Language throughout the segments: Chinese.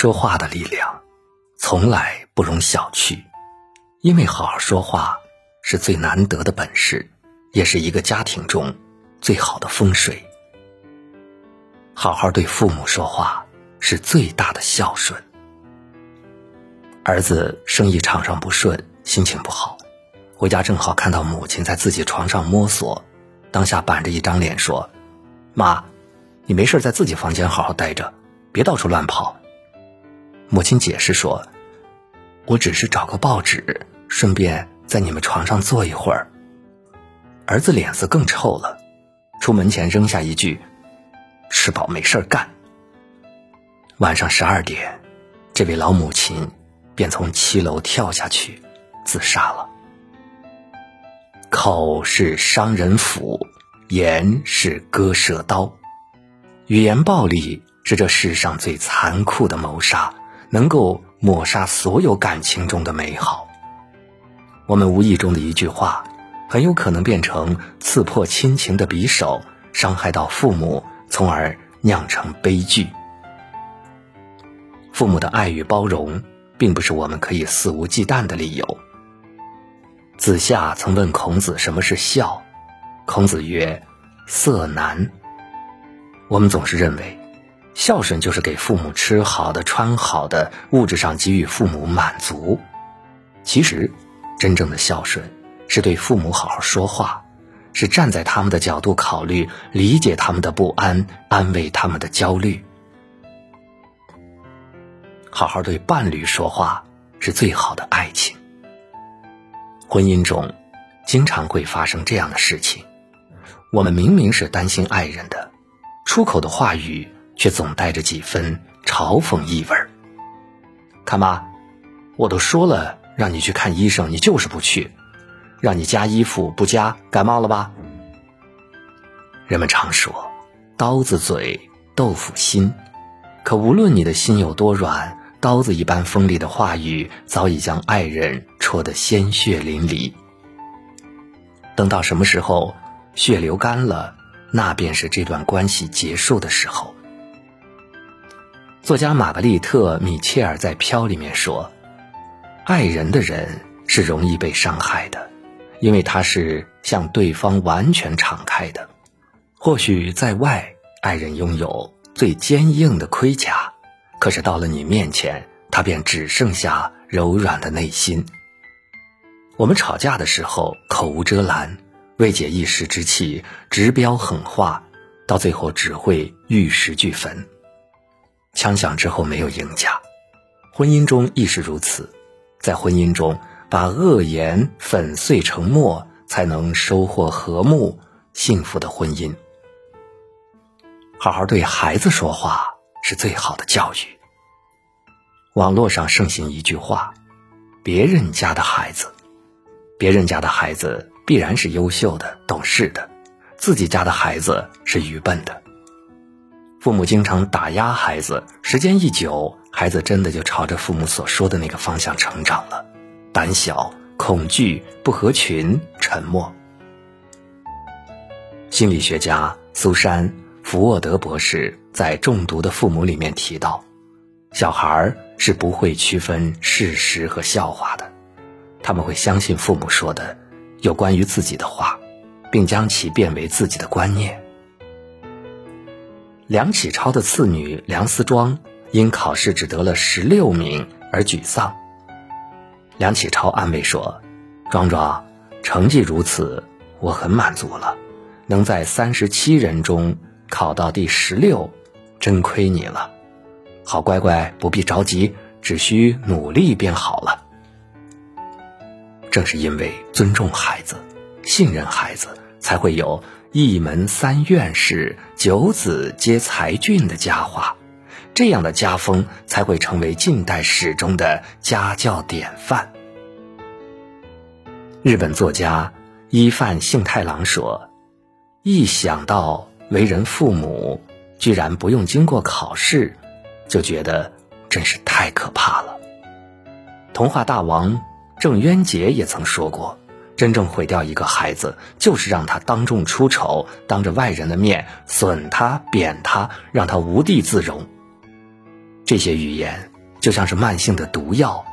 说话的力量，从来不容小觑，因为好好说话是最难得的本事，也是一个家庭中最好的风水。好好对父母说话是最大的孝顺。儿子生意场上不顺，心情不好，回家正好看到母亲在自己床上摸索，当下板着一张脸说：“妈，你没事在自己房间好好待着，别到处乱跑。”母亲解释说：“我只是找个报纸，顺便在你们床上坐一会儿。”儿子脸色更臭了，出门前扔下一句：“吃饱没事干。”晚上十二点，这位老母亲便从七楼跳下去，自杀了。口是伤人斧，言是割舌刀，语言暴力是这世上最残酷的谋杀。能够抹杀所有感情中的美好。我们无意中的一句话，很有可能变成刺破亲情的匕首，伤害到父母，从而酿成悲剧。父母的爱与包容，并不是我们可以肆无忌惮的理由。子夏曾问孔子什么是孝，孔子曰：“色难。”我们总是认为。孝顺就是给父母吃好的、穿好的，物质上给予父母满足。其实，真正的孝顺是对父母好好说话，是站在他们的角度考虑，理解他们的不安，安慰他们的焦虑。好好对伴侣说话是最好的爱情。婚姻中，经常会发生这样的事情：我们明明是担心爱人的，出口的话语。却总带着几分嘲讽意味儿。看妈，我都说了让你去看医生，你就是不去；让你加衣服不加，感冒了吧？人们常说“刀子嘴，豆腐心”，可无论你的心有多软，刀子一般锋利的话语早已将爱人戳得鲜血淋漓。等到什么时候血流干了，那便是这段关系结束的时候。作家玛格丽特·米切尔在《飘》里面说：“爱人的人是容易被伤害的，因为他是向对方完全敞开的。或许在外，爱人拥有最坚硬的盔甲，可是到了你面前，他便只剩下柔软的内心。我们吵架的时候口无遮拦，为解一时之气，直飙狠话，到最后只会玉石俱焚。”枪响之后没有赢家，婚姻中亦是如此。在婚姻中，把恶言粉碎成沫，才能收获和睦幸福的婚姻。好好对孩子说话是最好的教育。网络上盛行一句话：“别人家的孩子，别人家的孩子必然是优秀的、懂事的；自己家的孩子是愚笨的。”父母经常打压孩子，时间一久，孩子真的就朝着父母所说的那个方向成长了，胆小、恐惧、不合群、沉默。心理学家苏珊·福沃德博士在《中毒的父母》里面提到，小孩是不会区分事实和笑话的，他们会相信父母说的有关于自己的话，并将其变为自己的观念。梁启超的次女梁思庄因考试只得了十六名而沮丧。梁启超安慰说：“庄庄，成绩如此，我很满足了。能在三十七人中考到第十六，真亏你了。好乖乖，不必着急，只需努力便好了。”正是因为尊重孩子、信任孩子，才会有。一门三院士，九子皆才俊的佳话，这样的家风才会成为近代史中的家教典范。日本作家伊范幸太郎说：“一想到为人父母居然不用经过考试，就觉得真是太可怕了。”童话大王郑渊洁也曾说过。真正毁掉一个孩子，就是让他当众出丑，当着外人的面损他、贬他，让他无地自容。这些语言就像是慢性的毒药，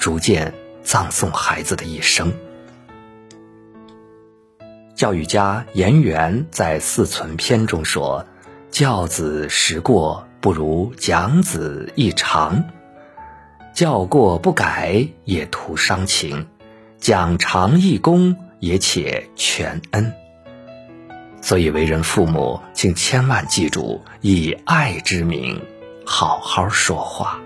逐渐葬送孩子的一生。教育家颜元在《四存篇》中说：“教子时过，不如讲子一长。教过不改，也徒伤情；讲长一功，也且全恩。”所以，为人父母，请千万记住，以爱之名，好好说话。